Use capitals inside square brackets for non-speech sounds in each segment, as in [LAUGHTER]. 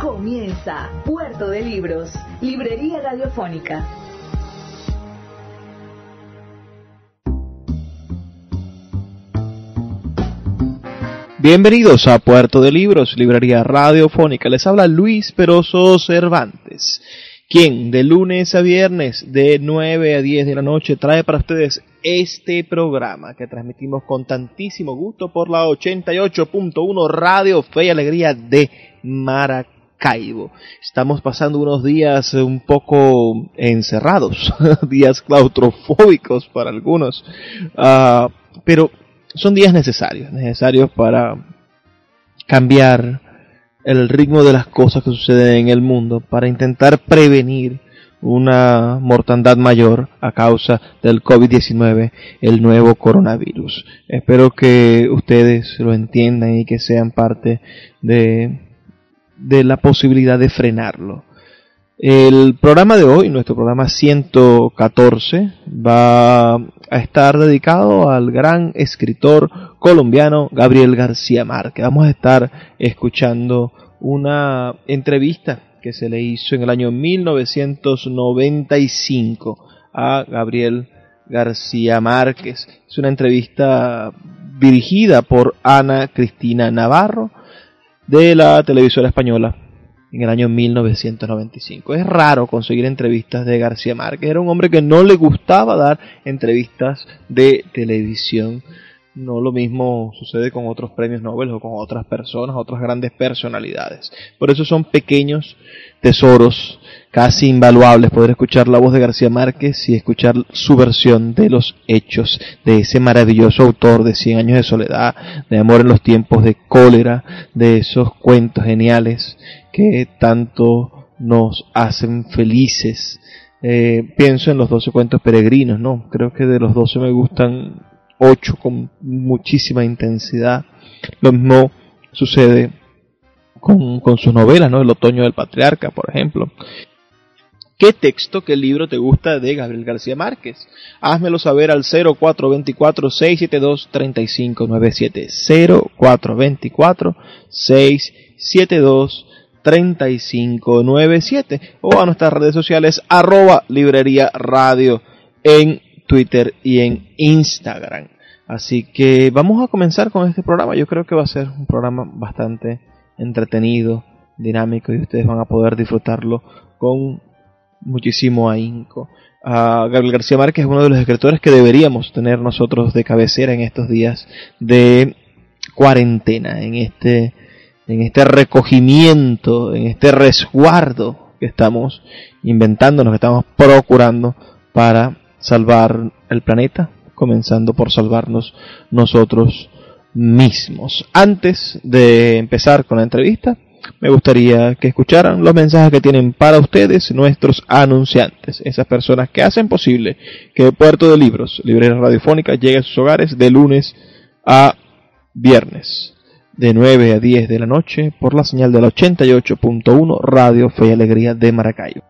Comienza Puerto de Libros, Librería Radiofónica. Bienvenidos a Puerto de Libros, Librería Radiofónica. Les habla Luis Peroso Cervantes, quien de lunes a viernes de 9 a 10 de la noche trae para ustedes este programa que transmitimos con tantísimo gusto por la 88.1 Radio Fe y Alegría de Maracay. Caibo. Estamos pasando unos días un poco encerrados, [LAUGHS] días claustrofóbicos para algunos, uh, pero son días necesarios, necesarios para cambiar el ritmo de las cosas que suceden en el mundo, para intentar prevenir una mortandad mayor a causa del COVID-19, el nuevo coronavirus. Espero que ustedes lo entiendan y que sean parte de de la posibilidad de frenarlo. El programa de hoy, nuestro programa 114, va a estar dedicado al gran escritor colombiano Gabriel García Márquez. Vamos a estar escuchando una entrevista que se le hizo en el año 1995 a Gabriel García Márquez. Es una entrevista dirigida por Ana Cristina Navarro de la televisora española en el año 1995. Es raro conseguir entrevistas de García Márquez. Era un hombre que no le gustaba dar entrevistas de televisión. No lo mismo sucede con otros premios Nobel o con otras personas, otras grandes personalidades. Por eso son pequeños tesoros casi invaluables poder escuchar la voz de García Márquez y escuchar su versión de los hechos de ese maravilloso autor de Cien años de soledad, de amor en los tiempos de cólera, de esos cuentos geniales que tanto nos hacen felices. Eh, pienso en los doce cuentos peregrinos, ¿no? Creo que de los doce me gustan ocho con muchísima intensidad. Lo mismo sucede con, con sus novelas, ¿no? El otoño del patriarca, por ejemplo. ¿Qué texto, qué libro te gusta de Gabriel García Márquez? Házmelo saber al 0424-672-3597. 0424-672-3597. O a nuestras redes sociales arroba librería radio en Twitter y en Instagram. Así que vamos a comenzar con este programa. Yo creo que va a ser un programa bastante entretenido, dinámico y ustedes van a poder disfrutarlo con muchísimo ahínco. Uh, Gabriel García Márquez es uno de los escritores que deberíamos tener nosotros de cabecera en estos días de cuarentena, en este, en este recogimiento, en este resguardo que estamos inventando, que estamos procurando para salvar el planeta, comenzando por salvarnos nosotros mismos. Antes de empezar con la entrevista, me gustaría que escucharan los mensajes que tienen para ustedes nuestros anunciantes, esas personas que hacen posible que Puerto de Libros, Librería Radiofónica, llegue a sus hogares de lunes a viernes, de 9 a 10 de la noche, por la señal de la 88.1 Radio Fe y Alegría de Maracaibo.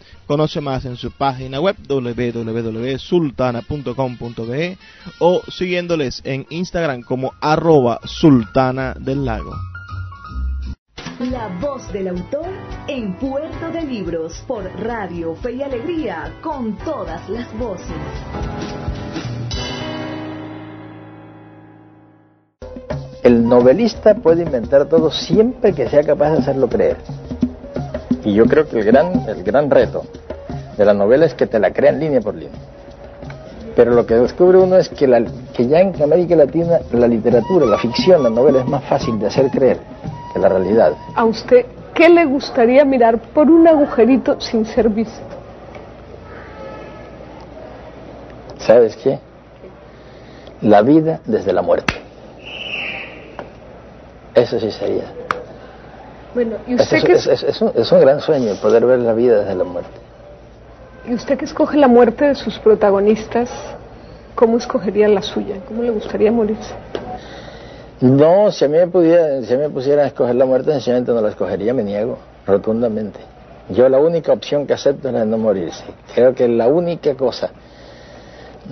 Conoce más en su página web www.sultana.com.be o siguiéndoles en Instagram como arroba sultana del lago. La voz del autor en Puerto de Libros por Radio Fe y Alegría con todas las voces. el novelista puede inventar todo siempre que sea capaz de hacerlo creer. Y yo creo que el gran, el gran reto de la novela es que te la crean línea por línea. Pero lo que descubre uno es que, la, que ya en América Latina la literatura, la ficción, la novela es más fácil de hacer creer que la realidad. ¿A usted qué le gustaría mirar por un agujerito sin ser visto? ¿Sabes qué? La vida desde la muerte. Eso sí sería. Bueno, ¿y usted es, es, un, es un gran sueño poder ver la vida desde la muerte. ¿Y usted que escoge la muerte de sus protagonistas, cómo escogería la suya? ¿Cómo le gustaría morirse? No, si a mí me, pudiera, si me pusieran a escoger la muerte, sencillamente no la escogería, me niego rotundamente. Yo la única opción que acepto es la de no morirse. Creo que la única cosa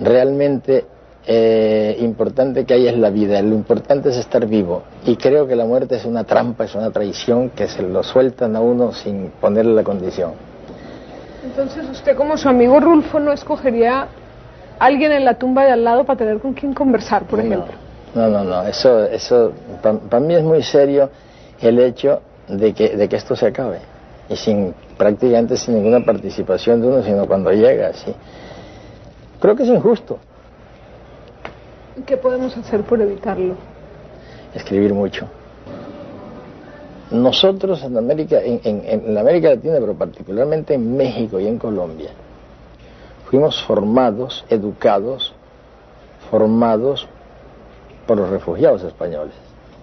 realmente eh, importante que hay es la vida, lo importante es estar vivo. Y creo que la muerte es una trampa, es una traición que se lo sueltan a uno sin ponerle la condición. Entonces usted como su amigo Rulfo no escogería alguien en la tumba de al lado para tener con quien conversar, por ejemplo. No, no, no, eso, eso para mí es muy serio el hecho de que, de que esto se acabe y sin prácticamente sin ninguna participación de uno, sino cuando llega, sí. Creo que es injusto. ¿Qué podemos hacer por evitarlo? Escribir mucho nosotros en América, en, la América Latina, pero particularmente en México y en Colombia, fuimos formados, educados, formados por los refugiados españoles,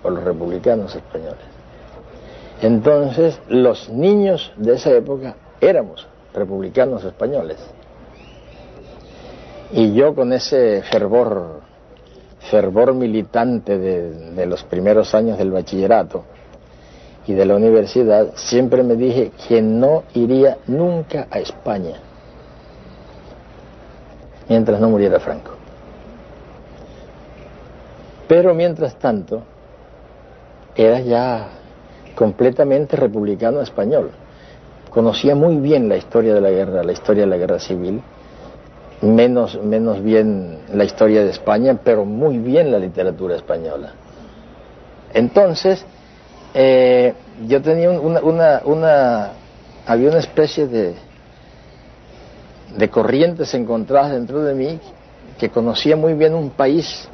por los republicanos españoles. Entonces, los niños de esa época éramos republicanos españoles. Y yo con ese fervor, fervor militante de los primeros años del bachillerato, y de la universidad, siempre me dije que no iría nunca a España mientras no muriera Franco. Pero mientras tanto, era ya completamente republicano español. Conocía muy bien la historia de la guerra, la historia de la guerra civil, menos, menos bien la historia de España, pero muy bien la literatura española. Entonces, eh, yo tenía una, una, una, había una especie de, de corrientes encontradas dentro de mí que conocía muy bien un país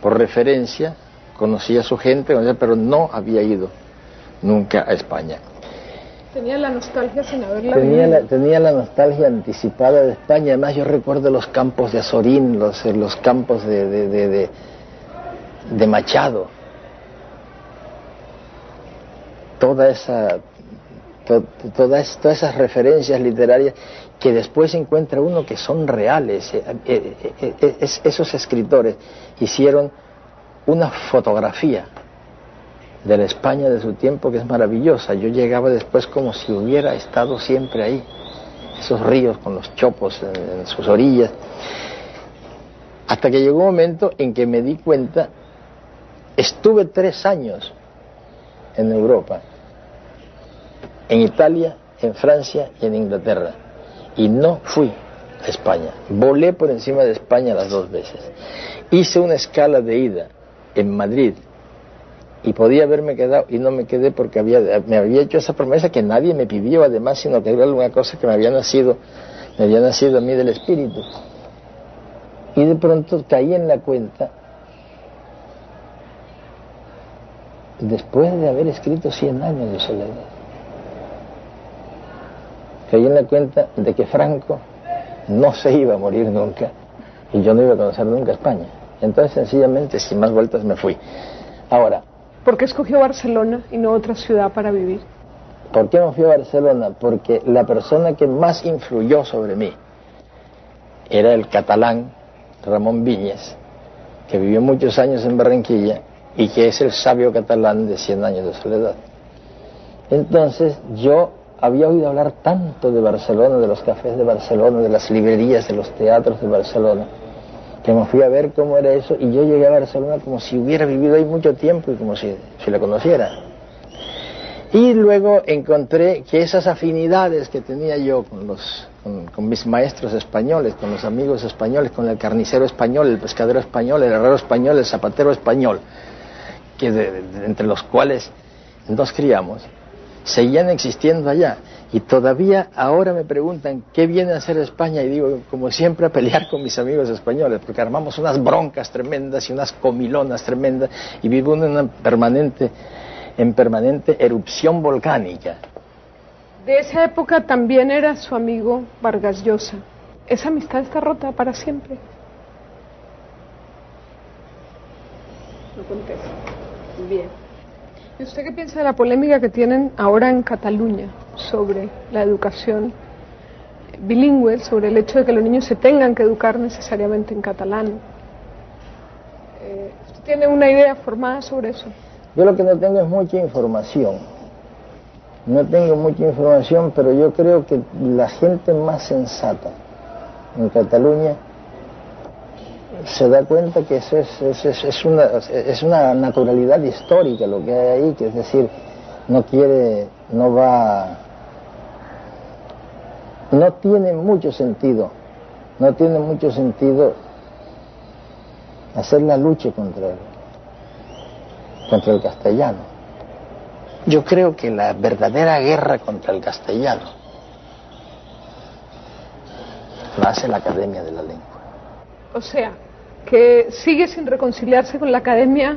por referencia, conocía su gente, pero no había ido nunca a España. Tenía la nostalgia sin haberla tenía la, tenía la nostalgia anticipada de España. Además, yo recuerdo los campos de Azorín, los, los campos de, de, de, de Machado toda esa, todas, esas referencias literarias que después encuentra uno que son reales. Eh, eh, eh, esos escritores hicieron una fotografía de la España de su tiempo que es maravillosa. Yo llegaba después como si hubiera estado siempre ahí, esos ríos con los chopos en sus orillas, hasta que llegó un momento en que me di cuenta, estuve tres años en Europa, en Italia, en Francia y en Inglaterra. Y no fui a España. Volé por encima de España las dos veces. Hice una escala de ida en Madrid y podía haberme quedado y no me quedé porque había, me había hecho esa promesa que nadie me pidió además, sino que era alguna cosa que me había nacido, me había nacido a mí del espíritu. Y de pronto caí en la cuenta después de haber escrito 100 años de soledad. Caí en la cuenta de que Franco no se iba a morir nunca y yo no iba a conocer nunca España. Entonces, sencillamente, sin más vueltas, me fui. Ahora. ¿Por qué escogió Barcelona y no otra ciudad para vivir? ¿Por qué me fui a Barcelona? Porque la persona que más influyó sobre mí era el catalán Ramón Viñes, que vivió muchos años en Barranquilla y que es el sabio catalán de 100 años de soledad. Entonces yo había oído hablar tanto de Barcelona, de los cafés de Barcelona, de las librerías, de los teatros de Barcelona, que me fui a ver cómo era eso y yo llegué a Barcelona como si hubiera vivido ahí mucho tiempo y como si, si la conociera. Y luego encontré que esas afinidades que tenía yo con, los, con, mis maestros españoles, con los amigos españoles, con el carnicero español, el pescadero español, el herrero español, el zapatero español, que entre los cuales nos criamos, seguían existiendo allá. Y todavía ahora me preguntan qué viene a hacer España y digo, como siempre, a pelear con mis amigos españoles, porque armamos unas broncas tremendas y unas comilonas tremendas y vivo en una permanente, en permanente erupción volcánica. De esa época también era su amigo Vargas Llosa. Esa amistad está rota para siempre. No contesta. Bien. ¿Y usted qué piensa de la polémica que tienen ahora en Cataluña sobre la educación bilingüe, sobre el hecho de que los niños se tengan que educar necesariamente en catalán? Eh, ¿Usted tiene una idea formada sobre eso? Yo lo que no tengo es mucha información. No tengo mucha información, pero yo creo que la gente más sensata en Cataluña se da cuenta que eso es, es, una, es una naturalidad histórica lo que hay ahí, que es decir, no quiere, no va, no tiene mucho sentido, no tiene mucho sentido hacer la lucha contra contra el castellano. Yo creo que la verdadera guerra contra el castellano la hace la Academia de la Lengua. O sea, que sigue sin reconciliarse con la Academia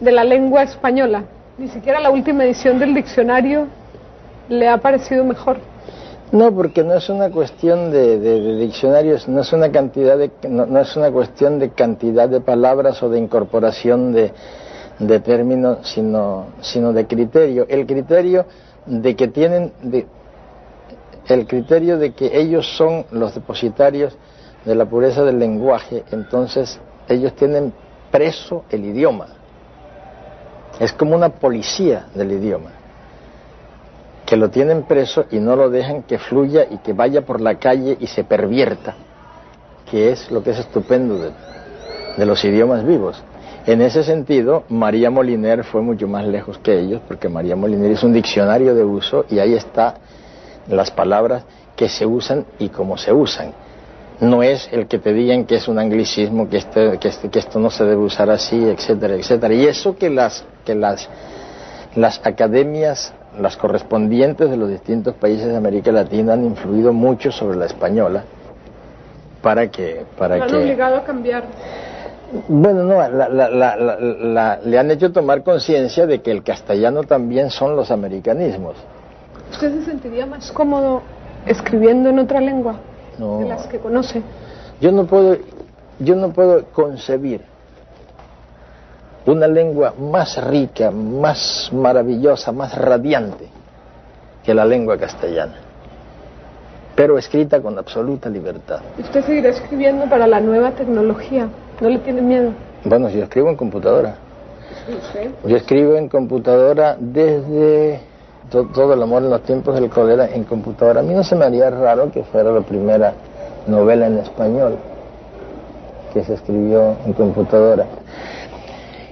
de la Lengua Española. Ni siquiera la última edición del diccionario le ha parecido mejor. No, porque no es una cuestión de, diccionarios, no es una cantidad de, no, es una cuestión de cantidad de palabras o de incorporación de, de términos, sino, sino de criterio. El criterio de que tienen, de, el criterio de que ellos son los depositarios de la pureza del lenguaje, entonces ellos tienen preso el idioma. Es como una policía del idioma, que lo tienen preso y no lo dejan que fluya y que vaya por la calle y se pervierta, que es lo que es estupendo de, los idiomas vivos. En ese sentido, María Moliner fue mucho más lejos que ellos, porque María Moliner es un diccionario de uso y ahí está las palabras que se usan y cómo se usan no es el que te digan que es un anglicismo, que, este, que, este, que esto no se debe usar así, etcétera, etcétera. Y eso que las, que las, las academias, las correspondientes de los distintos países de América Latina han influido mucho sobre la española para que... Para han obligado a cambiar. Bueno, no, le han hecho tomar conciencia de que el castellano también son los americanismos. ¿Usted se sentiría más cómodo escribiendo en otra lengua? de las que conoce. Yo no puedo, yo no puedo concebir una lengua más rica, más maravillosa, más radiante que la lengua castellana, pero escrita con absoluta libertad. ¿Usted seguirá escribiendo para la nueva tecnología? ¿No le tiene miedo? Bueno, yo escribo en computadora. Yo escribo en computadora desde todo, el amor en los tiempos del cólera en computadora. A mí no se me haría raro que fuera la primera novela en español que se escribió en computadora.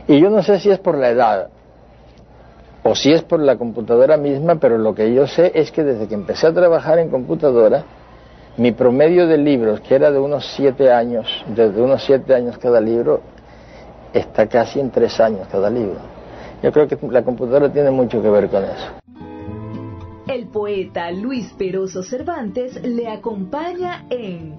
Y yo no sé si es por la edad o si es por la computadora misma, pero lo que yo sé es que desde que empecé a trabajar en computadora, mi promedio de libros, que era de unos siete años, desde unos siete años cada libro, está casi en tres años cada libro. Yo creo que la computadora tiene mucho que ver con eso. El poeta Luis Peroso Cervantes le acompaña en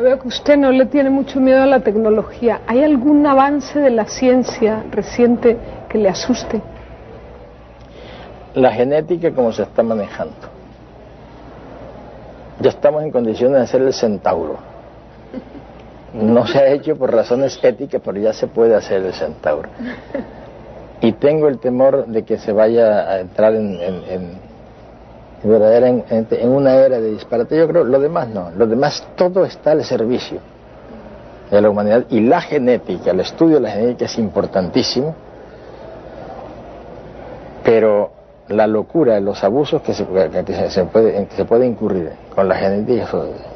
veo que usted no le tiene mucho miedo a la tecnología. ¿Hay algún avance de la ciencia reciente que le asuste? La genética como se está manejando. Ya estamos en condiciones de hacer el centauro. No se ha hecho por razones éticas, pero ya se puede hacer el centauro. Y tengo el temor de que se vaya a entrar en, verdaderamente en una era de disparate. Yo creo, lo demás no, lo demás todo está al servicio de la humanidad y la genética, el estudio de la genética es importantísimo, pero la locura, los abusos que se, puede, que se puede incurrir con la genética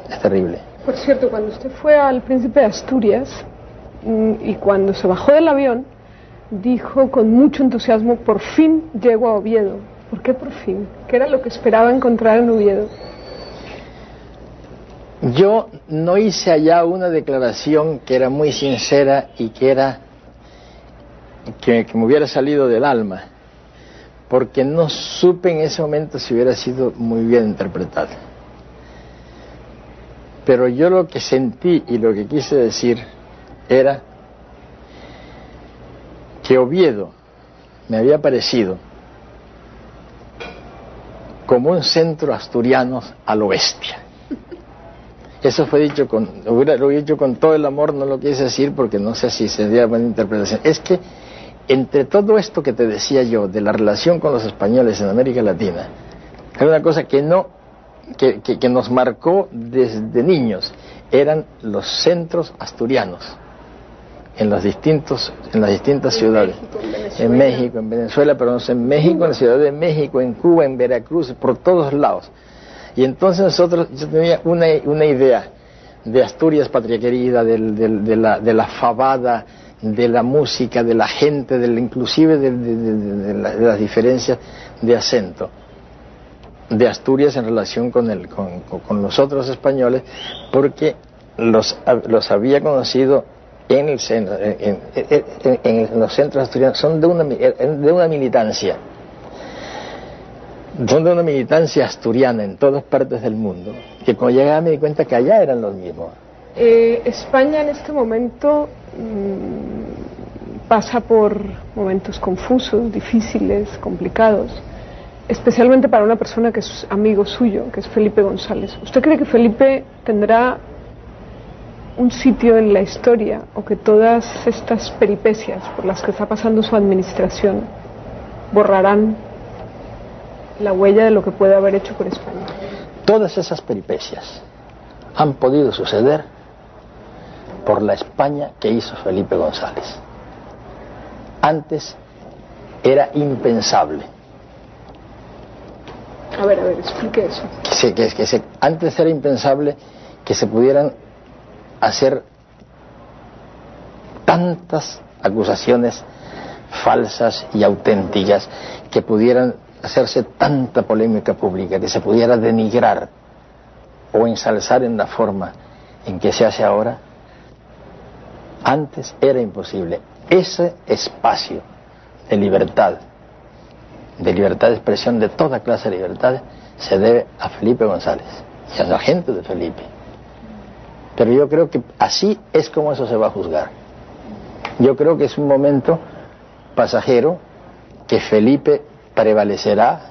es terrible. Por cierto, cuando usted fue al Príncipe de Asturias mm, y cuando se bajó del avión, dijo con mucho entusiasmo, por fin llego a Oviedo. ¿Por qué por fin? ¿Qué era lo que esperaba encontrar en Oviedo? Yo no hice allá una declaración que era muy sincera y que era que, me hubiera salido del alma, porque no supe en ese momento si hubiera sido muy bien interpretada. Pero yo lo que sentí y lo que quise decir era que Oviedo me había parecido como un centro asturiano a lo bestia. Eso fue dicho con, he dicho con todo el amor, no lo quise decir porque no sé si sería buena interpretación. Es que entre todo esto que te decía yo de la relación con los españoles en América Latina, hay una cosa que no, que, que nos marcó desde niños, eran los centros asturianos en los distintos en las distintas ciudades. En México, en Venezuela pero no sé, en México en la ciudad de México en Cuba en Veracruz por todos lados. Y entonces nosotros, yo tenía una, una idea de Asturias, patria querida, de, la, de la fabada, de la música, de la gente, del, inclusive de, las diferencias de acento de Asturias en relación con, el, con, con los otros españoles, porque los, los había conocido en, el centro, en, en, los centros asturianos, son de una, de una militancia son de una militancia asturiana en todas partes del mundo, que cuando llegaba me di cuenta que allá eran los mismos. Eh, España en este momento mm, pasa por momentos confusos, difíciles, complicados, especialmente para una persona que es amigo suyo, que es Felipe González. ¿Usted cree que Felipe tendrá un sitio en la historia o que todas estas peripecias por las que está pasando su administración borrarán la huella de lo que puede haber hecho por España. Todas esas peripecias han podido suceder por la España que hizo Felipe González. Antes era impensable. A ver, a ver, explique eso. Que, que, antes era impensable que se pudieran hacer tantas acusaciones falsas y auténticas que pudieran hacerse tanta polémica pública, que se pudiera denigrar o ensalzar en la forma en que se hace ahora, antes era imposible. Ese espacio de libertad, de libertad de expresión, de toda clase de libertad, se debe a Felipe González y a la gente de Felipe. Pero yo creo que así es como eso se va a juzgar. Yo creo que es un momento pasajero que Felipe prevalecerá,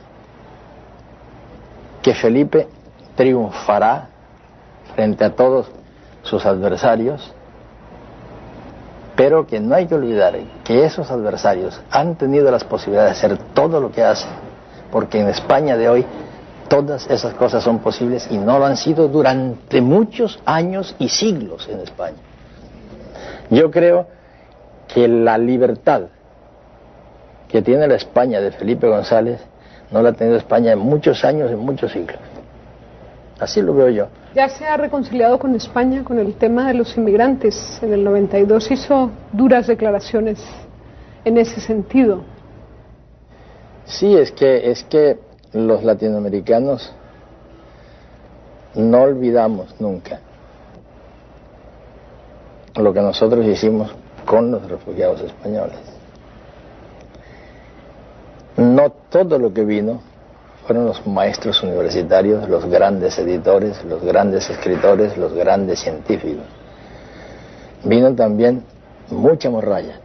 que Felipe triunfará frente a todos sus adversarios, pero que no hay que olvidar que esos adversarios han tenido las posibilidades de hacer todo lo que hacen, porque en España de hoy todas esas cosas son posibles y no lo han sido durante muchos años y siglos en España. Yo creo que la libertad que tiene la España de Felipe González no la ha tenido España en muchos años, en muchos siglos. Así lo veo yo. Ya se ha reconciliado con España con el tema de los inmigrantes. En el 92 hizo duras declaraciones en ese sentido. Sí, es que, es que los latinoamericanos no olvidamos nunca lo que nosotros hicimos con los refugiados españoles. No todo lo que vino fueron los maestros universitarios, los grandes editores, los grandes escritores, los grandes científicos. Vino también mucha morralla.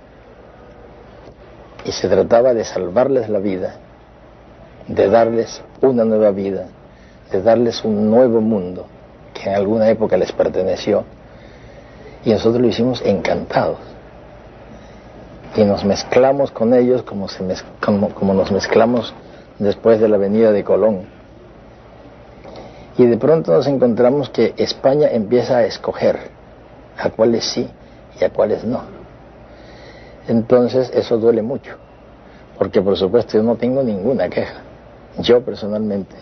Y se trataba de salvarles la vida, de darles una nueva vida, de darles un nuevo mundo que en alguna época les perteneció. Y nosotros lo hicimos encantados y nos mezclamos con ellos como, se como, nos mezclamos después de la venida de Colón. Y de pronto nos encontramos que España empieza a escoger a cuáles sí y a cuáles no. Entonces eso duele mucho, porque por supuesto yo no tengo ninguna queja. Yo personalmente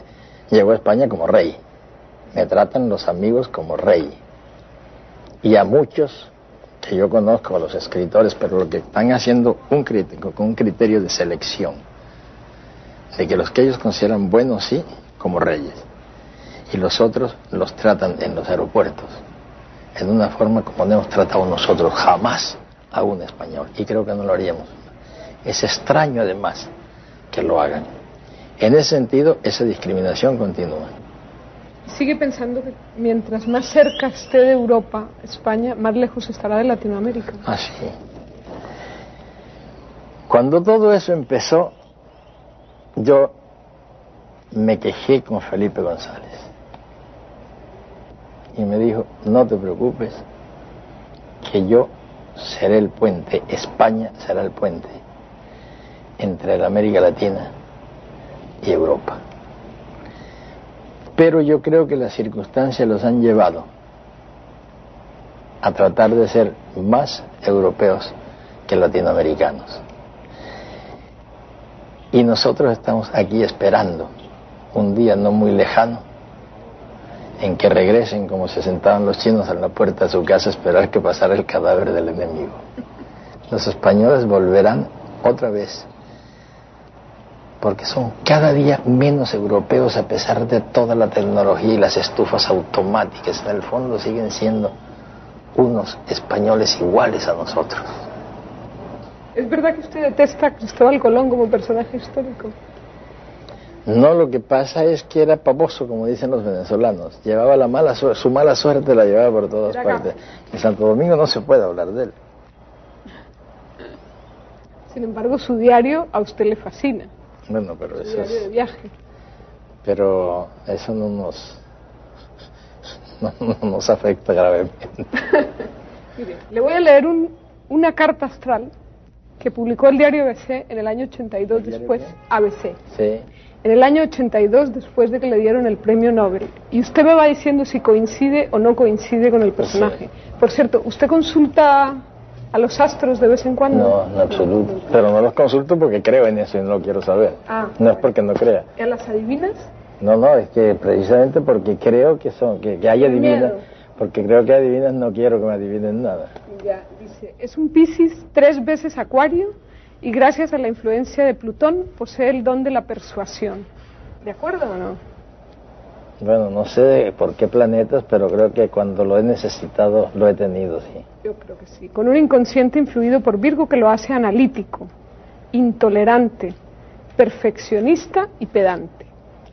llego a España como rey. Me tratan los amigos como rey. Y a muchos que yo conozco, a los escritores, pero lo que están haciendo un crítico con un criterio de selección, de que los que ellos consideran buenos sí, como reyes, y los otros los tratan en los aeropuertos, en una forma como no hemos tratado nosotros jamás a un español, y creo que no lo haríamos. Es extraño además que lo hagan. En ese sentido, esa discriminación continúa. Sigue pensando que mientras más cerca esté de Europa, España, más lejos estará de Latinoamérica. Ah, sí. Cuando todo eso empezó, yo me quejé con Felipe González. Y me dijo, no te preocupes, que yo seré el puente, España será el puente entre la América Latina y Europa. Pero yo creo que las circunstancias los han llevado a tratar de ser más europeos que latinoamericanos. Y nosotros estamos aquí esperando un día no muy lejano en que regresen como se sentaban los chinos en la puerta de su casa a esperar que pasara el cadáver del enemigo. Los españoles volverán otra vez porque son cada día menos europeos a pesar de toda la tecnología y las estufas automáticas. En el fondo siguen siendo unos españoles iguales a nosotros. ¿Es verdad que usted detesta a Cristóbal Colón como personaje histórico? No, lo que pasa es que era pavoso, como dicen los venezolanos. Llevaba la mala su mala suerte la llevaba por todas partes. En Santo Domingo no se puede hablar de él. Sin embargo, su diario a usted le fascina. Bueno, pero eso es... viaje. Pero eso no nos, [LAUGHS] no, nos afecta gravemente. [LAUGHS] Mire, le voy a leer un, una carta astral que publicó el diario ABC en el año 82 después, ABC. Sí. En el año 82 después de que le dieron el premio Nobel. Y usted me va diciendo si coincide o no coincide con el personaje. Por cierto, ¿usted consulta a los astros de vez en cuando? No, en absoluto. Pero no los consulto porque creo en eso y no lo quiero saber. Ah, no es porque no crea. ¿Y a las adivinas? No, no, es que precisamente porque creo que son, que, que hay adivinas, porque creo que adivinas no quiero que me adivinen nada. Ya, dice, es un Piscis tres veces acuario y gracias a la influencia de Plutón posee el don de la persuasión. ¿De acuerdo o no? Bueno, no sé por qué planetas, pero creo que cuando lo he necesitado lo he tenido, sí. Yo creo que sí. Con un inconsciente influido por Virgo que lo hace analítico, intolerante, perfeccionista y pedante.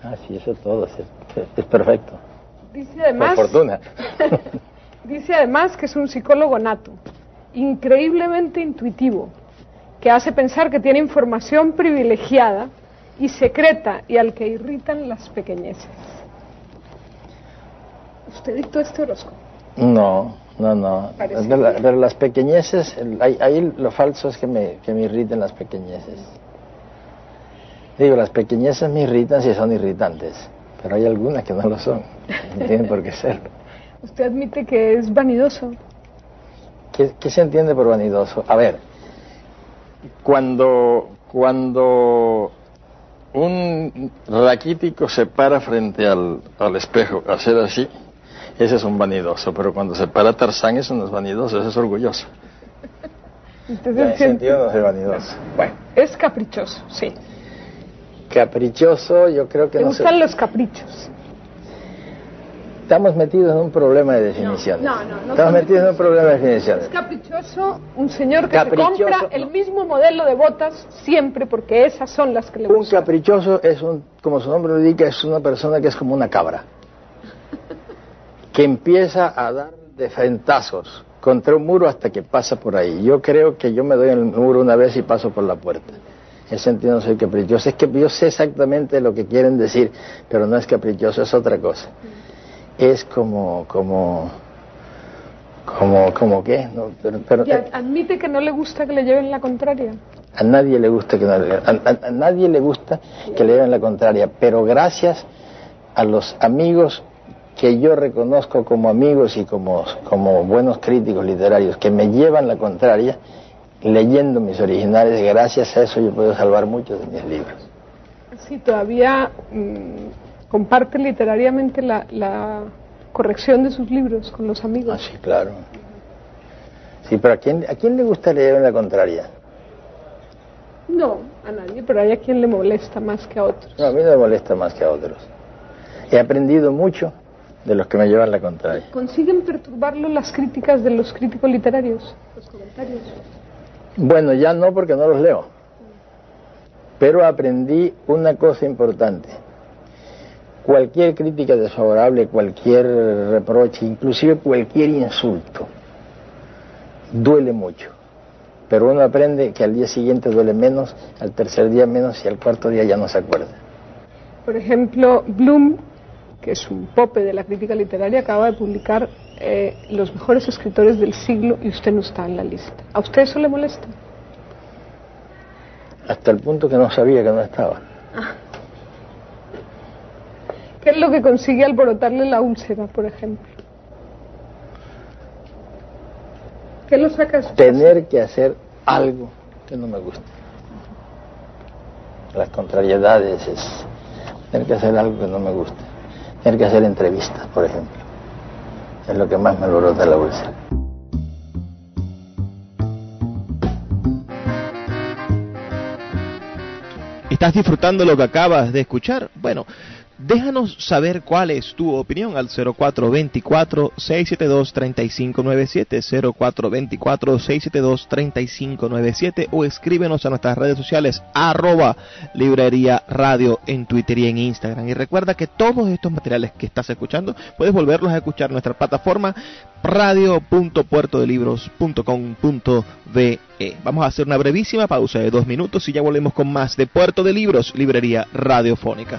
Ah, sí, eso todo es, perfecto. Dice además. Por fortuna. [LAUGHS] dice además que es un psicólogo nato, increíblemente intuitivo, que hace pensar que tiene información privilegiada y secreta y al que irritan las pequeñeces. ¿Usted dictó este horóscopo? No, no, no. Pero, las pequeñeces, ahí, lo falso es que me, que me irriten las pequeñeces. Digo, las pequeñeces me irritan si son irritantes, pero hay algunas que no lo son. No tienen por qué ser. [LAUGHS] ¿Usted admite que es vanidoso? ¿Qué, ¿Qué, se entiende por vanidoso? A ver, cuando, cuando un raquítico se para frente al, al espejo a hacer así, ese es un vanidoso, pero cuando se para Tarzán eso no es vanidoso, eso es orgulloso. Entonces, sentido no es vanidoso. Bueno, es caprichoso, sí. Caprichoso, yo creo que ¿Te no gustan los caprichos? Estamos metidos en un problema de definiciones. No, no, no. Estamos metidos en un problema de definiciones. Es caprichoso un señor que se compra el mismo modelo de botas siempre porque esas son las que le gustan. Un caprichoso es un, como su nombre lo indica, es una persona que es como una cabra que empieza a dar defentazos contra un muro hasta que pasa por ahí. Yo creo que yo me doy en el muro una vez y paso por la puerta. En ese sentido no soy caprichoso. Es que yo sé exactamente lo que quieren decir, pero no es caprichoso, es otra cosa. Es como, como, como, como qué. No, pero, eh, admite que no le gusta que le lleven la contraria. A nadie le gusta que a nadie le gusta que le lleven la contraria, pero gracias a los amigos que yo reconozco como amigos y como, como buenos críticos literarios que me llevan la contraria, leyendo mis originales, gracias a eso yo puedo salvar muchos de mis libros. Sí, todavía mm, comparte literariamente la, la, corrección de sus libros con los amigos. Ah, sí, claro. Sí, pero ¿a quién, ¿a quién le gusta leer en la contraria? No, a nadie, pero hay a quien le molesta más que a otros. No, a mí no me molesta más que a otros. He aprendido mucho de los que me llevan la contraria. ¿Consiguen perturbarlo las críticas de los críticos literarios, los comentarios? Bueno, ya no porque no los leo. Pero aprendí una cosa importante. Cualquier crítica desfavorable, cualquier reproche, inclusive cualquier insulto, duele mucho. Pero uno aprende que al día siguiente duele menos, al tercer día menos y al cuarto día ya no se acuerda. Por ejemplo, Bloom, que es un pope de la crítica literaria, acaba de publicar eh, los mejores escritores del siglo y usted no está en la lista. ¿A usted eso le molesta? Hasta el punto que no sabía que no estaba. Ah. ¿Qué es lo que consigue alborotarle la úlcera, por ejemplo? ¿Qué lo saca Tener que hacer algo que no me gusta. Las contrariedades es tener que hacer algo que no me gusta. Tener que hacer entrevistas, por ejemplo. Es lo que más me alborota la úlcera. ¿Estás disfrutando lo que acabas de escuchar? Bueno, Déjanos saber cuál es tu opinión al 0424-672-3597, 0424-672-3597 o escríbenos a nuestras redes sociales arroba librería radio en Twitter y en Instagram. Y recuerda que todos estos materiales que estás escuchando puedes volverlos a escuchar en nuestra plataforma radio.puertodelibros.com.be. Vamos a hacer una brevísima pausa de dos minutos y ya volvemos con más de Puerto de Libros, librería radiofónica.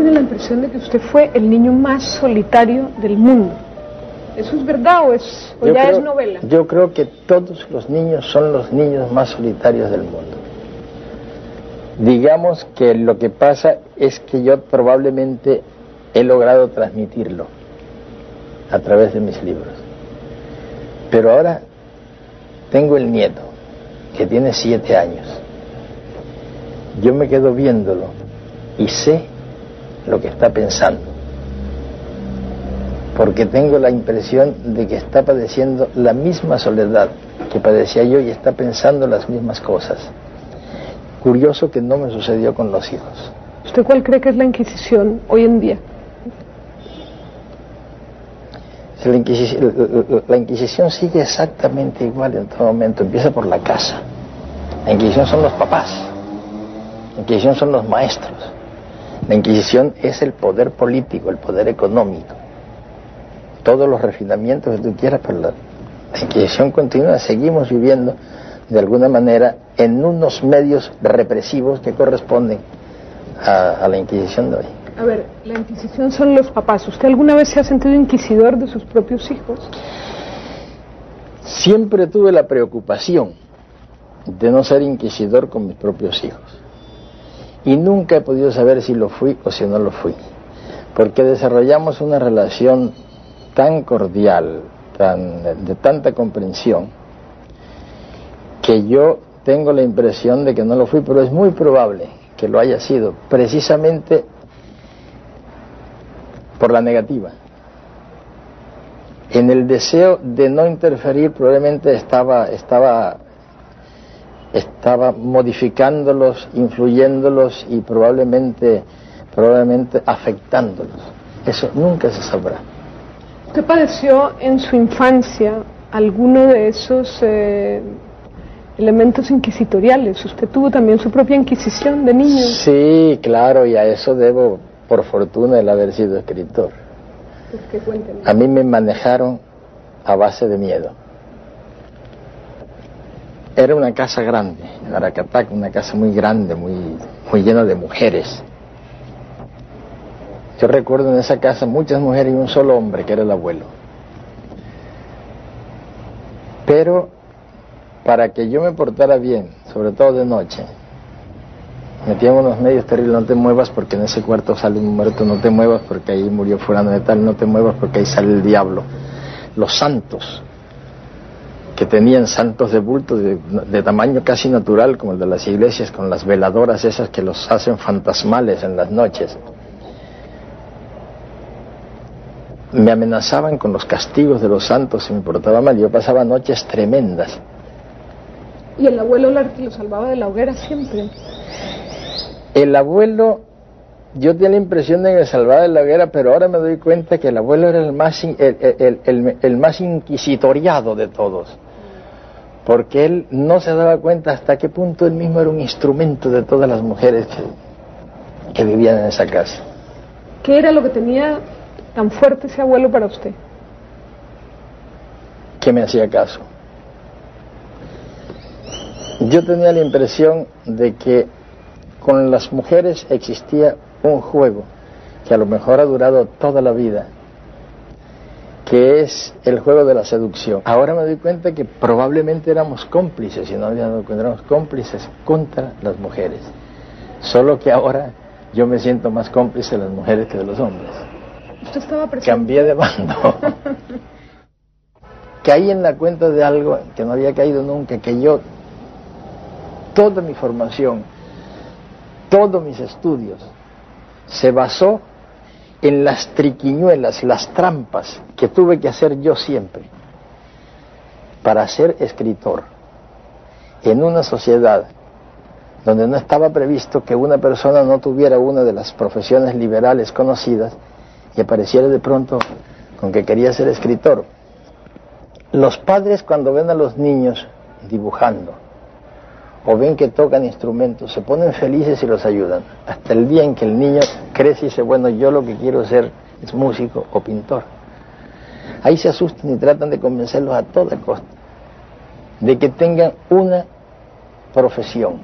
Tiene la impresión de que usted fue el niño más solitario del mundo. ¿Eso es verdad o, es, ya es novela? Yo creo que todos los niños son los niños más solitarios del mundo. Digamos que lo que pasa es que yo probablemente he logrado transmitirlo a través de mis libros. Pero ahora tengo el nieto, que tiene siete años. Yo me quedo viéndolo y sé lo que está pensando. Porque tengo la impresión de que está padeciendo la misma soledad que padecía yo y está pensando las mismas cosas. Curioso que no me sucedió con los hijos. ¿Usted cuál cree que es la Inquisición hoy en día? La Inquisición, la Inquisición sigue exactamente igual en todo momento. Empieza por la casa. La Inquisición son los papás. La Inquisición son los maestros. La Inquisición es el poder político, el poder económico. Todos los refinamientos que tú quieras, pero la, Inquisición continúa, seguimos viviendo de alguna manera en unos medios represivos que corresponden a, a la Inquisición de hoy. A ver, la Inquisición son los papás. ¿Usted alguna vez se ha sentido inquisidor de sus propios hijos? Siempre tuve la preocupación de no ser inquisidor con mis propios hijos y nunca he podido saber si lo fui o si no lo fui, porque desarrollamos una relación tan cordial, tan, de tanta comprensión, que yo tengo la impresión de que no lo fui, pero es muy probable que lo haya sido, precisamente por la negativa. En el deseo de no interferir probablemente estaba, estaba estaba modificándolos, influyéndolos y probablemente, probablemente afectándolos. Eso nunca se sabrá. ¿Usted padeció en su infancia alguno de esos eh, elementos inquisitoriales? ¿Usted tuvo también su propia inquisición de niño? Sí, claro, y a eso debo, por fortuna, el haber sido escritor. ¿Por qué? A mí me manejaron a base de miedo. Era una casa grande, Aracatac, una casa muy grande, muy, muy llena de mujeres. Yo recuerdo en esa casa muchas mujeres y un solo hombre, que era el abuelo. Pero para que yo me portara bien, sobre todo de noche, metían unos medios terribles, no te muevas porque en ese cuarto sale un muerto, no te muevas porque ahí murió fulano de tal, no te muevas porque ahí sale el diablo. Los santos, que tenían santos de bulto de, de, tamaño casi natural, como el de las iglesias, con las veladoras esas que los hacen fantasmales en las noches. Me amenazaban con los castigos de los santos si me portaba mal. Yo pasaba noches tremendas. ¿Y el abuelo lo salvaba de la hoguera siempre? El abuelo, yo tenía la impresión de que salvaba de la hoguera, pero ahora me doy cuenta que el abuelo era el más, el, el, el, el más inquisitoriado de todos porque él no se daba cuenta hasta qué punto él mismo era un instrumento de todas las mujeres que, que, vivían en esa casa. ¿Qué era lo que tenía tan fuerte ese abuelo para usted? Que me hacía caso. Yo tenía la impresión de que con las mujeres existía un juego que a lo mejor ha durado toda la vida que es el juego de la seducción. Ahora me doy cuenta que probablemente éramos cómplices, y no había dado cuenta, éramos cómplices contra las mujeres. Solo que ahora yo me siento más cómplice de las mujeres que de los hombres. ¿Usted estaba presente? Cambié de bando. [LAUGHS] Caí en la cuenta de algo que no había caído nunca, que yo, toda mi formación, todos mis estudios, se basó en las triquiñuelas, las trampas que tuve que hacer yo siempre para ser escritor en una sociedad donde no estaba previsto que una persona no tuviera una de las profesiones liberales conocidas y apareciera de pronto con que quería ser escritor. Los padres cuando ven a los niños dibujando, o ven que tocan instrumentos, se ponen felices y los ayudan. Hasta el día en que el niño crece y dice, bueno, yo lo que quiero ser es músico o pintor. Ahí se asustan y tratan de convencerlos a toda costa de que tengan una profesión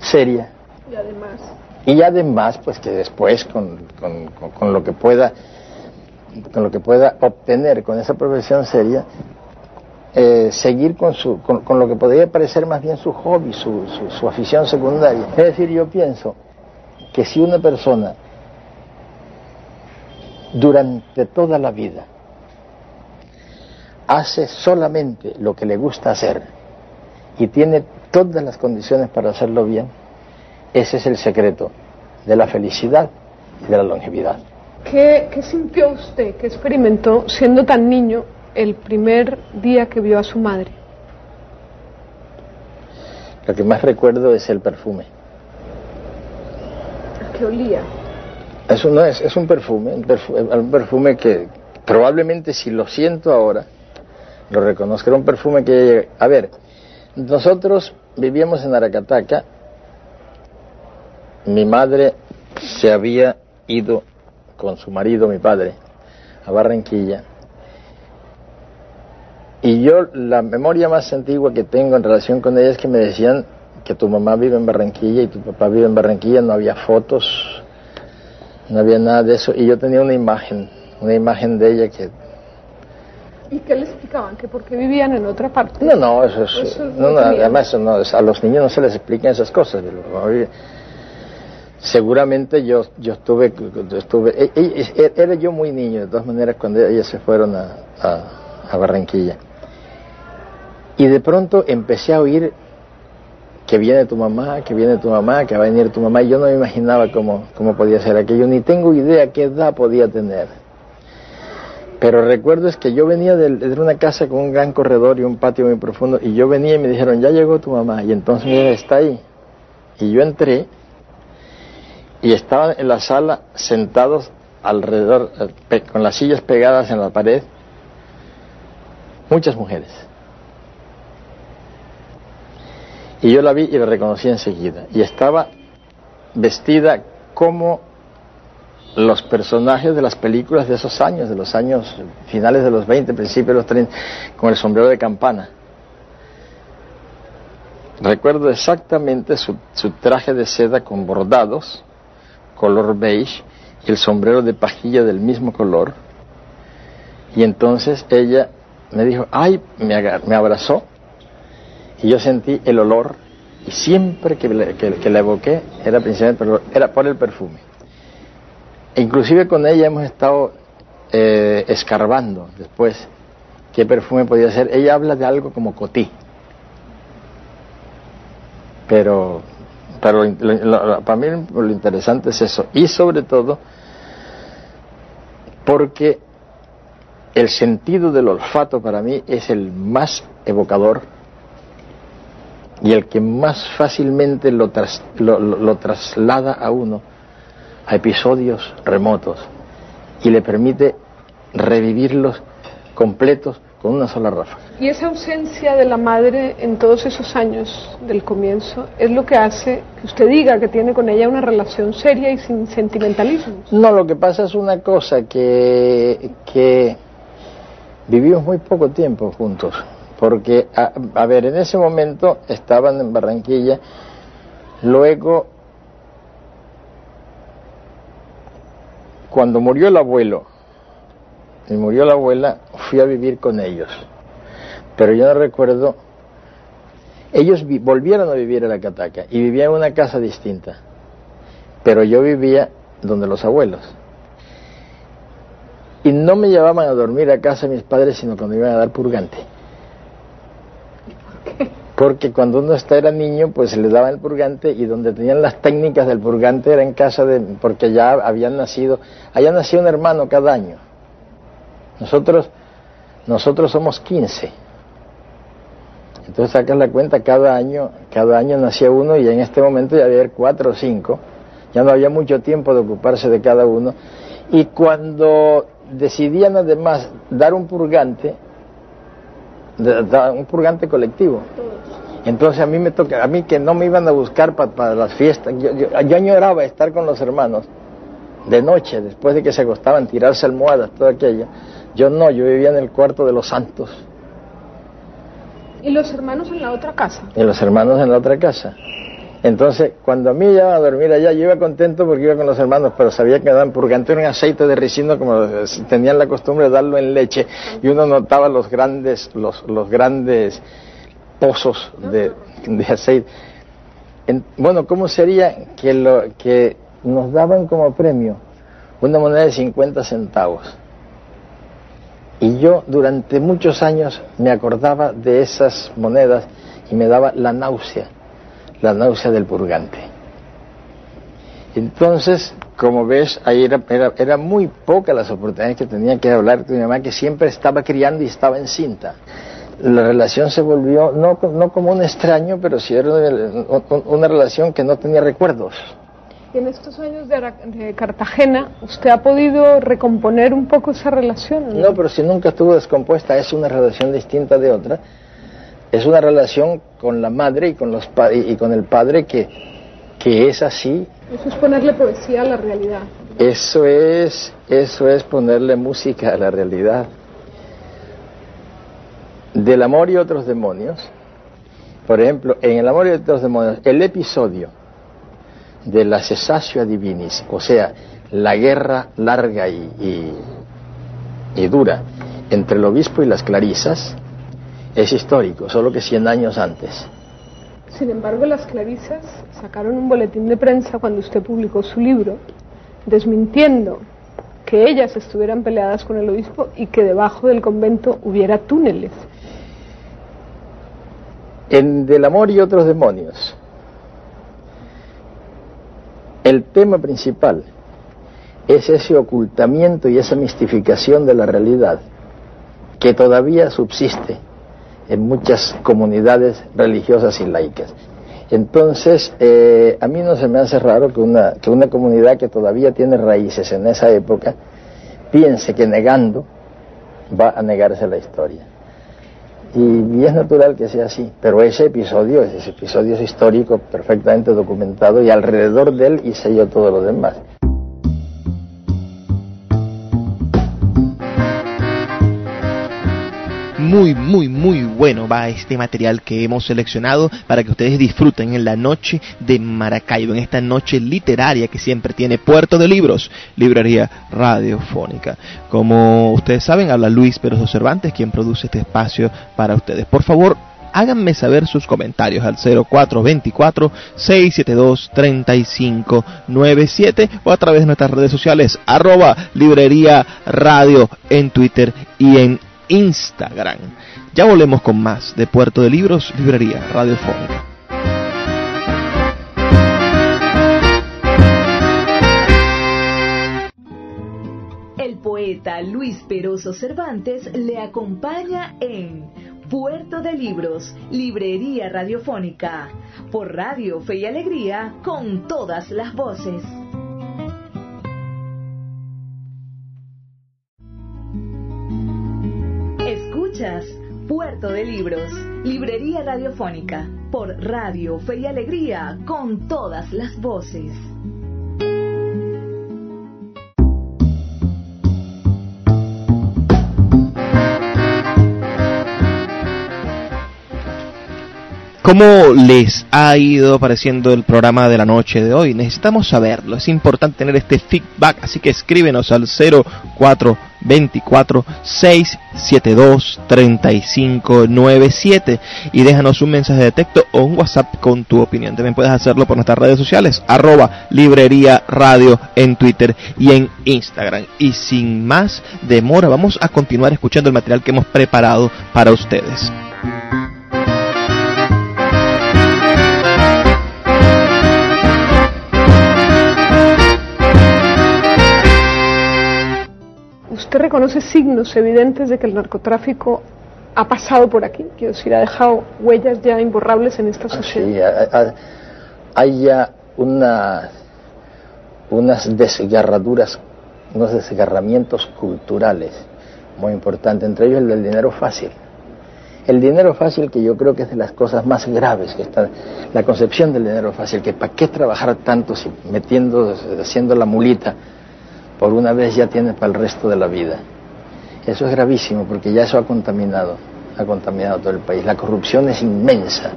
seria. Y además. Y además, pues que después con, con, con lo que pueda con lo que pueda obtener con esa profesión seria, eh, seguir con, su, con, lo que podría parecer más bien su hobby, su, su, su, afición secundaria. Es decir, yo pienso que si una persona durante toda la vida hace solamente lo que le gusta hacer y tiene todas las condiciones para hacerlo bien, ese es el secreto de la felicidad y de la longevidad. ¿Qué, qué sintió usted, qué experimentó siendo tan niño el primer día que vio a su madre? Lo que más recuerdo es el perfume. ¿A qué olía? Eso no es, es un perfume, un perfume, un perfume que probablemente si lo siento ahora, lo reconozco, era un perfume que... A ver, nosotros vivíamos en Aracataca, mi madre se había ido con su marido, mi padre, a Barranquilla, y yo, la memoria más antigua que tengo en relación con ella es que me decían que tu mamá vive en Barranquilla y tu papá vive en Barranquilla, no había fotos, no había nada de eso, y yo tenía una imagen, una imagen de ella que... ¿Y qué le explicaban? ¿Que por qué vivían en otra parte? No, no, eso es... Eso no, no, además, eso no, a los niños no se les explican esas cosas. Seguramente yo, yo estuve, estuve e, e, e, era yo muy niño, de todas maneras, cuando ellas se fueron a, a, a Barranquilla. Y de pronto empecé a oír que viene tu mamá, que viene tu mamá, que va a venir tu mamá, y yo no me imaginaba cómo, cómo podía ser aquello, ni tengo idea qué edad podía tener. Pero recuerdo es que yo venía de, de, una casa con un gran corredor y un patio muy profundo, y yo venía y me dijeron, ya llegó tu mamá, y entonces mira, está ahí. Y yo entré, y estaban en la sala sentados alrededor, con las sillas pegadas en la pared, muchas mujeres. Y yo la vi y la reconocí enseguida. Y estaba vestida como los personajes de las películas de esos años, de los años finales de los 20, principios de los 30, con el sombrero de campana. Recuerdo exactamente su, su traje de seda con bordados, color beige, y el sombrero de pajilla del mismo color. Y entonces ella me dijo, ay, me, me abrazó, y yo sentí el olor, y siempre que, que, la evoqué era principalmente era por el perfume. E inclusive con ella hemos estado eh, escarbando después qué perfume podía ser. Ella habla de algo como cotí. Pero, pero para mí lo interesante es eso. Y sobre todo porque el sentido del olfato para mí es el más evocador y el que más fácilmente lo, lo, traslada a uno a episodios remotos y le permite revivirlos completos con una sola ráfaga. Y esa ausencia de la madre en todos esos años del comienzo es lo que hace que usted diga que tiene con ella una relación seria y sin sentimentalismo. No, lo que pasa es una cosa que, que vivimos muy poco tiempo juntos, porque, a, ver, en ese momento estaban en Barranquilla, luego, cuando murió el abuelo, y murió la abuela, fui a vivir con ellos. Pero yo no recuerdo, ellos volvieron a vivir a la Cataca y vivían en una casa distinta, pero yo vivía donde los abuelos. Y no me llevaban a dormir a casa mis padres, sino cuando iban a dar purgante. Porque cuando uno era niño, pues se le daba el purgante y donde tenían las técnicas del purgante era en casa de, porque ya habían nacido, había nacido un hermano cada año. Nosotros, nosotros somos 15. Entonces sacas la cuenta, cada año, cada año nacía uno y en este momento ya había cuatro o cinco. Ya no había mucho tiempo de ocuparse de cada uno. Y cuando decidían además dar un purgante, un purgante colectivo. Entonces a mí me toca, a mí que no me iban a buscar para las fiestas, yo, yo, yo añoraba estar con los hermanos de noche, después de que se acostaban, tirarse almohadas, todo aquello. Yo no, yo vivía en el cuarto de los santos. ¿Y los hermanos en la otra casa? Y los hermanos en la otra casa. Entonces, cuando a mí iba a dormir allá, yo iba contento porque iba con los hermanos, pero sabía que daban purgante en aceite de ricino, como tenían la costumbre de darlo en leche, y uno notaba los grandes, los, los grandes pozos de, aceite. bueno, ¿cómo sería que, lo, que nos daban como premio una moneda de 50 centavos? Y yo durante muchos años me acordaba de esas monedas y me daba la náusea, la náusea del purgante. Entonces, como ves, ahí era, era, muy poca las oportunidades que tenía que hablar con mi mamá, que siempre estaba criando y estaba encinta. La relación se volvió, no, no como un extraño, pero sí era una relación que no tenía recuerdos en estos años de, Cartagena usted ha podido recomponer un poco esa relación. ¿no? pero si nunca estuvo descompuesta, es una relación distinta de otra. Es una relación con la madre y con, los y con el padre que, que es así. Eso es ponerle poesía a la realidad. Eso es, eso es ponerle música a la realidad. Del amor y otros demonios. Por ejemplo, en el amor y otros demonios, el episodio de la cesatio divinis, o sea, la guerra larga y, y, dura entre el obispo y las clarisas, es histórico, solo que 100 años antes. Sin embargo, las clarisas sacaron un boletín de prensa cuando usted publicó su libro, desmintiendo que ellas estuvieran peleadas con el obispo y que debajo del convento hubiera túneles. En Del amor y otros demonios, el tema principal es ese ocultamiento y esa mistificación de la realidad que todavía subsiste en muchas comunidades religiosas y laicas. Entonces, eh, a mí no se me hace raro que una, que una comunidad que todavía tiene raíces en esa época piense que negando va a negarse la historia. Y, es natural que sea así, pero ese episodio, ese episodio es histórico, perfectamente documentado, y alrededor de él hice yo todo lo demás. Muy, muy, muy bueno va este material que hemos seleccionado para que ustedes disfruten en la noche de Maracaibo, en esta noche literaria que siempre tiene Puerto de Libros, librería radiofónica. Como ustedes saben, habla Luis Pérez Cervantes, quien produce este espacio para ustedes. Por favor, háganme saber sus comentarios al 0424-672-3597 o a través de nuestras redes sociales arroba librería radio en Twitter y en Instagram. Ya volvemos con más de Puerto de Libros, librería radiofónica. El poeta Luis Peroso Cervantes le acompaña en Puerto de Libros, Librería Radiofónica, por Radio Fe y Alegría, con todas las voces. Puerto de Libros, Librería Radiofónica, por Radio Fe y Alegría, con todas las voces. ¿Cómo les ha ido pareciendo el programa de la noche de hoy? Necesitamos saberlo, es importante tener este feedback, así que escríbenos al 0424 672 3597 y déjanos un mensaje de texto o un WhatsApp con tu opinión. También puedes hacerlo por nuestras redes sociales, arroba librería radio en Twitter y en Instagram. Y sin más demora, vamos a continuar escuchando el material que hemos preparado para ustedes. ¿Usted reconoce signos evidentes de que el narcotráfico ha pasado por aquí? Quiero decir, ha dejado huellas ya imborrables en esta sociedad. Sí, hay ya una, unas desgarraduras, unos desgarramientos culturales muy importantes, entre ellos el del dinero fácil. El dinero fácil, que yo creo que es de las cosas más graves que está, la concepción del dinero fácil, que para qué trabajar tanto si metiendo, haciendo la mulita por una vez ya tienes para el resto de la vida. Eso es gravísimo porque ya eso ha contaminado, ha contaminado todo el país. La corrupción es inmensa,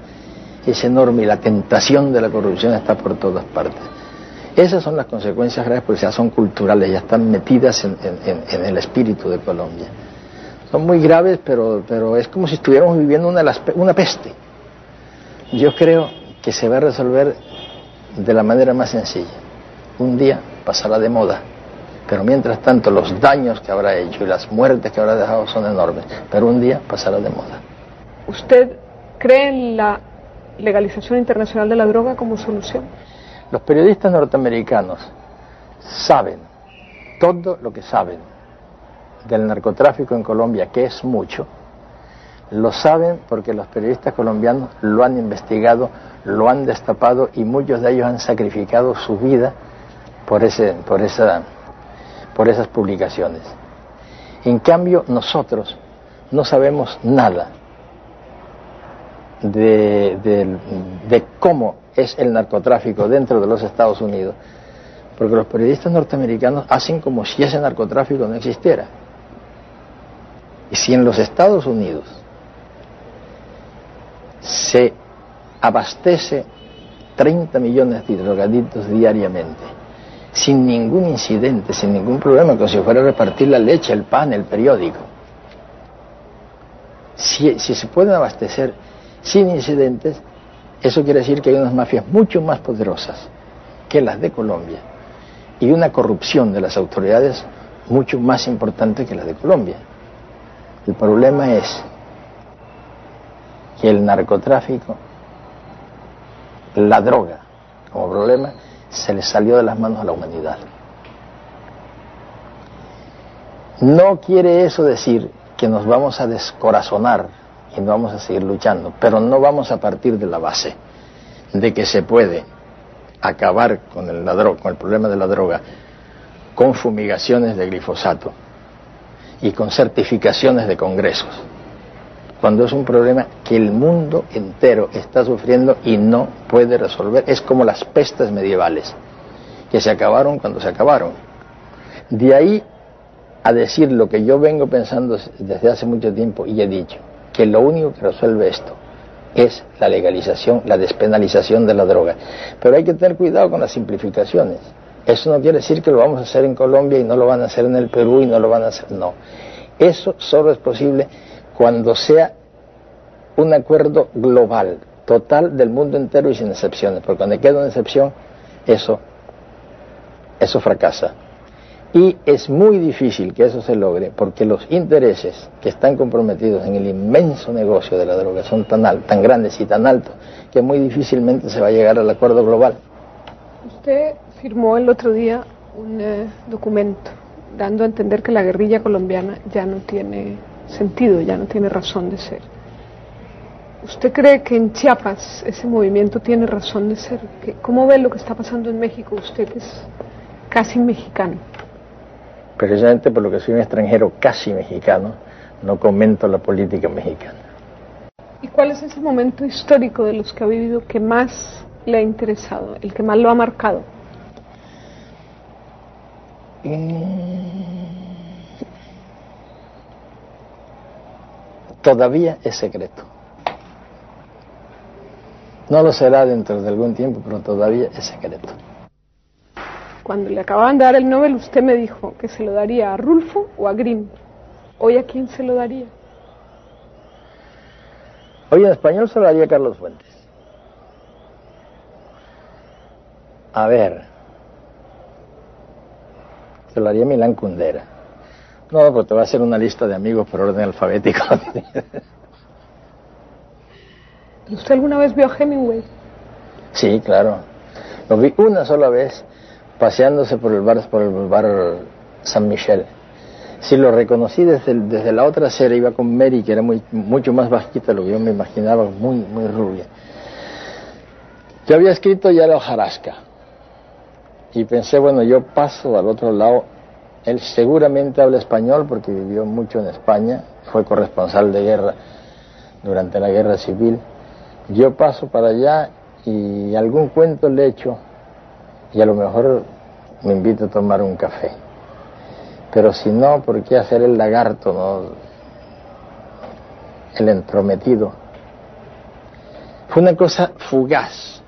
es enorme y la tentación de la corrupción está por todas partes. Esas son las consecuencias graves porque ya son culturales, ya están metidas en, el espíritu de Colombia. Son muy graves, pero, pero es como si estuviéramos viviendo una, una peste. Yo creo que se va a resolver de la manera más sencilla. Un día pasará de moda pero mientras tanto los daños que habrá hecho y las muertes que habrá dejado son enormes, pero un día pasará de moda. ¿Usted cree en la legalización internacional de la droga como solución? Los periodistas norteamericanos saben todo lo que saben del narcotráfico en Colombia, que es mucho, lo saben porque los periodistas colombianos lo han investigado, lo han destapado y muchos de ellos han sacrificado su vida por, ese, por esa por esas publicaciones. En cambio, nosotros no sabemos nada de, cómo es el narcotráfico dentro de los Estados Unidos, porque los periodistas norteamericanos hacen como si ese narcotráfico no existiera. Y si en los Estados Unidos se abastece 30 millones de drogadictos diariamente, sin ningún incidente, sin ningún problema, como si fuera a repartir la leche, el pan, el periódico. Si, se pueden abastecer sin incidentes, eso quiere decir que hay unas mafias mucho más poderosas que las de Colombia y una corrupción de las autoridades mucho más importante que las de Colombia. El problema es que el narcotráfico, la droga como problema, se le salió de las manos a la humanidad. No quiere eso decir que nos vamos a descorazonar y no vamos a seguir luchando, pero no vamos a partir de la base de que se puede acabar con el, con el problema de la droga con fumigaciones de glifosato y con certificaciones de congresos cuando es un problema que el mundo entero está sufriendo y no puede resolver. Es como las pestes medievales, que se acabaron cuando se acabaron. De ahí a decir lo que yo vengo pensando desde hace mucho tiempo y he dicho, que lo único que resuelve esto es la legalización, la despenalización de la droga. Pero hay que tener cuidado con las simplificaciones. Eso no quiere decir que lo vamos a hacer en Colombia y no lo van a hacer en el Perú y no lo van a hacer. No. Eso solo es posible cuando sea un acuerdo global, total del mundo entero y sin excepciones. Porque cuando queda una excepción, eso, eso fracasa. Y es muy difícil que eso se logre porque los intereses que están comprometidos en el inmenso negocio de la droga son tan, tan grandes y tan altos que muy difícilmente se va a llegar al acuerdo global. Usted firmó el otro día un eh, documento dando a entender que la guerrilla colombiana ya no tiene sentido, ya no tiene razón de ser. ¿Usted cree que en Chiapas ese movimiento tiene razón de ser? ¿Cómo ve lo que está pasando en México usted que es casi mexicano? precisamente por lo que soy un extranjero casi mexicano, no comento la política mexicana. ¿Y cuál es ese momento histórico de los que ha vivido que más le ha interesado, el que más lo ha marcado? Mm. Todavía es secreto. No lo será dentro de algún tiempo, pero todavía es secreto. Cuando le acababan de dar el Nobel, usted me dijo que se lo daría a Rulfo o a Grimm. ¿Hoy a quién se lo daría? Hoy en español se lo daría a Carlos Fuentes. A ver. Se lo daría a Milán Kundera. No, pues te voy a hacer una lista de amigos por orden alfabético. [LAUGHS] ¿Usted alguna vez vio a Hemingway? Sí, claro. Lo vi una sola vez paseándose por el bar, por el bar San Michel. Si lo reconocí desde, desde la otra acera, iba con Mary, que era muy, mucho más bajita de lo que yo me imaginaba, muy, muy rubia. Yo había escrito ya la hojarasca y pensé, bueno, yo paso al otro lado. Él seguramente habla español porque vivió mucho en España, fue corresponsal de guerra durante la guerra civil. Yo paso para allá y algún cuento le echo y a lo mejor me invito a tomar un café. Pero si no, ¿por qué hacer el lagarto, no? El entrometido. Fue una cosa fugaz.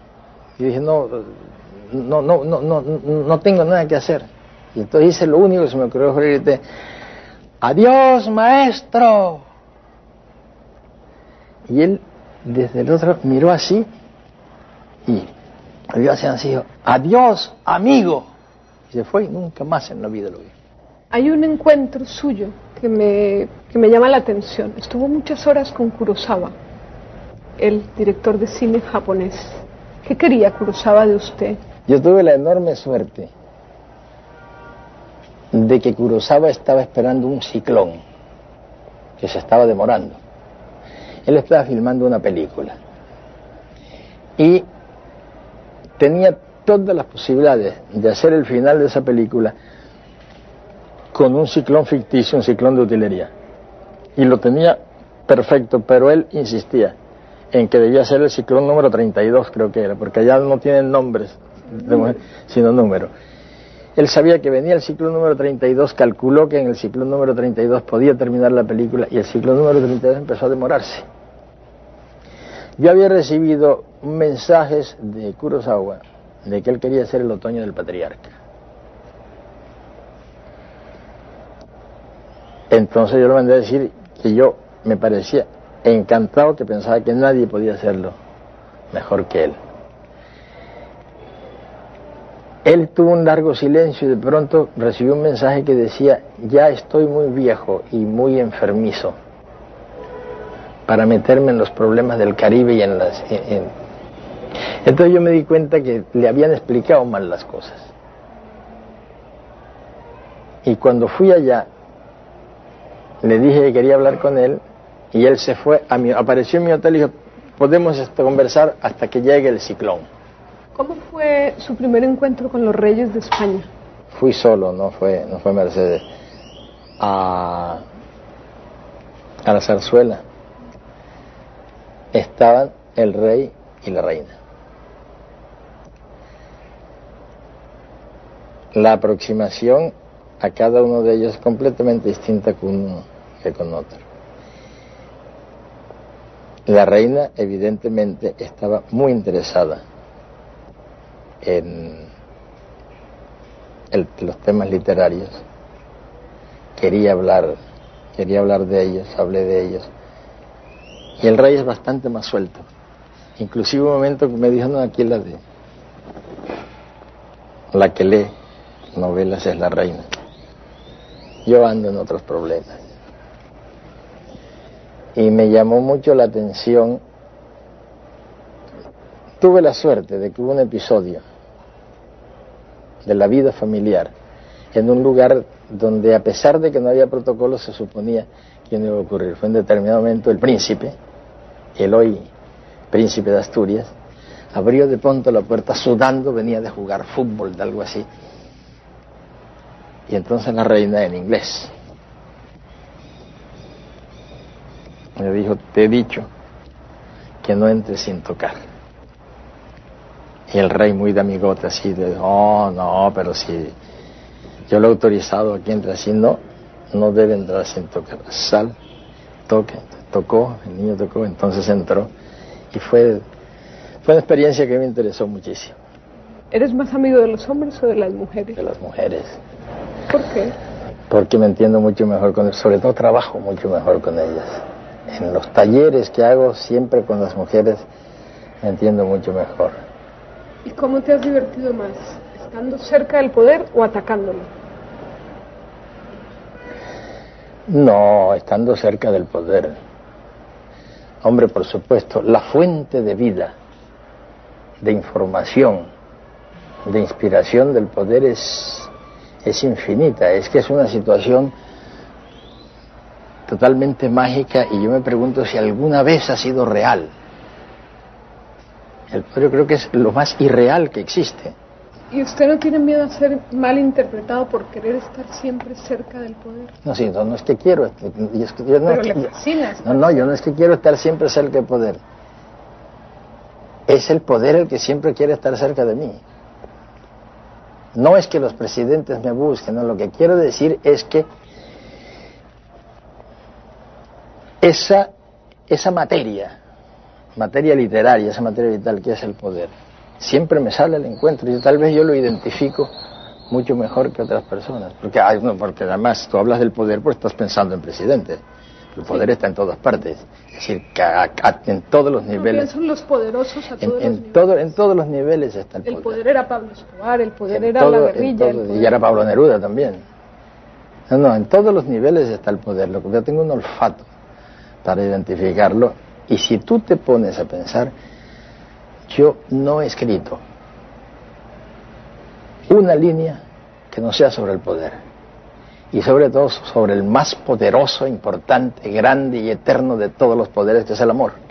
Y dije, no, no, no, no, no, no tengo nada que hacer. Y entonces hice lo único que se me ocurrió fue adiós maestro. Y él desde el otro miró así y yo hacía así, adiós, amigo. Y se fue y nunca más en la vida lo vi. Hay un encuentro suyo que me, que me llama la atención. Estuvo muchas horas con Kurosawa, el director de cine japonés. ¿Qué quería Kurosawa de usted? Yo tuve la enorme suerte de que Kurosawa estaba esperando un ciclón que se estaba demorando. Él estaba filmando una película. Y tenía todas las posibilidades de hacer el final de esa película con un ciclón ficticio, un ciclón de utilería. Y lo tenía perfecto, pero él insistía en que debía ser el ciclón número 32, creo que era, porque allá no tienen nombres, sino números. Él sabía que venía el ciclón número 32, calculó que en el ciclón número 32 podía terminar la película y el ciclón número 32 empezó a demorarse. Yo había recibido mensajes de Kurosawa de que él quería ser el otoño del patriarca. Entonces yo le mandé a decir que yo me parecía encantado que pensaba que nadie podía hacerlo mejor que él. Él tuvo un largo silencio y de pronto recibió un mensaje que decía, ya estoy muy viejo y muy enfermizo para meterme en los problemas del Caribe y en las... Entonces yo me di cuenta que le habían explicado mal las cosas. Y cuando fui allá, le dije que quería hablar con él y él se fue, a mi, apareció en mi hotel y dijo, podemos este, conversar hasta que llegue el ciclón. ¿Cómo fue su primer encuentro con los reyes de España? Fui solo, no fue, no fue Mercedes. A, a la zarzuela estaban el rey y la reina. La aproximación a cada uno de ellos es completamente distinta con uno que con otro. La reina evidentemente estaba muy interesada en los temas literarios. Quería hablar, quería hablar de ellos, hablé de ellos. Y el rey es bastante más suelto. Inclusive un momento que me dijo, no, aquí la de... La que lee novelas es la reina. Yo ando en otros problemas. Y me llamó mucho la atención. Tuve la suerte de que hubo un episodio de la vida familiar en un lugar donde a pesar de que no había protocolo se suponía que no iba a ocurrir. Fue en determinado momento el príncipe, el hoy príncipe de Asturias, abrió de pronto la puerta sudando, venía de jugar fútbol, de algo así. Y entonces la reina en inglés me dijo, te he dicho que no entres sin tocar. Y el rey muy de amigote así, de, oh, no, pero si yo lo he autorizado aquí entra así, no, no debe entrar sin tocar. Sal, toque, tocó, el niño tocó, entonces entró. Y fue, fue una experiencia que me interesó muchísimo. ¿Eres más amigo de los hombres o de las mujeres? De las mujeres. ¿Por qué? Porque me entiendo mucho mejor con ellas, sobre todo trabajo mucho mejor con ellas. En los talleres que hago siempre con las mujeres me entiendo mucho mejor. ¿Y cómo te has divertido más? ¿Estando cerca del poder o atacándolo? No, estando cerca del poder. Hombre, por supuesto, la fuente de vida, de información, de inspiración del poder es, es infinita. Es que es una situación totalmente mágica y yo me pregunto si alguna vez ha sido real. El poder creo que es lo más irreal que existe. ¿Y usted no tiene miedo a ser mal interpretado por querer estar siempre cerca del poder? No, sí, no, es que quiero. Que yo no, Pero le. No, no, yo no es que quiero estar siempre cerca del poder. Es el poder el que siempre quiere estar cerca de mí. No es que los presidentes me busquen, no, lo que quiero decir es que esa, esa materia, materia literaria, esa materia vital que es el poder, siempre me sale al encuentro y tal vez yo lo identifico mucho mejor que otras personas. Porque, porque además tú hablas del poder porque estás pensando en presidente. El poder está en todas partes. Es decir, que en todos los niveles. son los poderosos a todos en, los Todo, en todos los niveles está el, el poder. El poder era Pablo Escobar, el poder era la guerrilla. Y era Pablo Neruda también. No, no, en todos los niveles está el poder. Lo que yo tengo un olfato para identificarlo. Y si tú te pones a pensar, yo no he escrito una línea que no sea sobre el poder y sobre todo sobre el más poderoso, importante, grande y eterno de todos los poderes, que es el amor.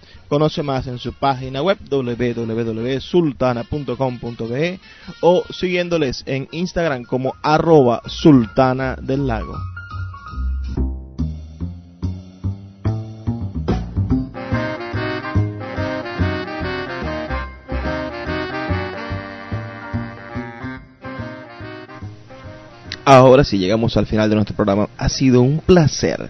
Conoce más en su página web www.sultana.com.be o siguiéndoles en Instagram como arroba sultana del lago. Ahora sí llegamos al final de nuestro programa. Ha sido un placer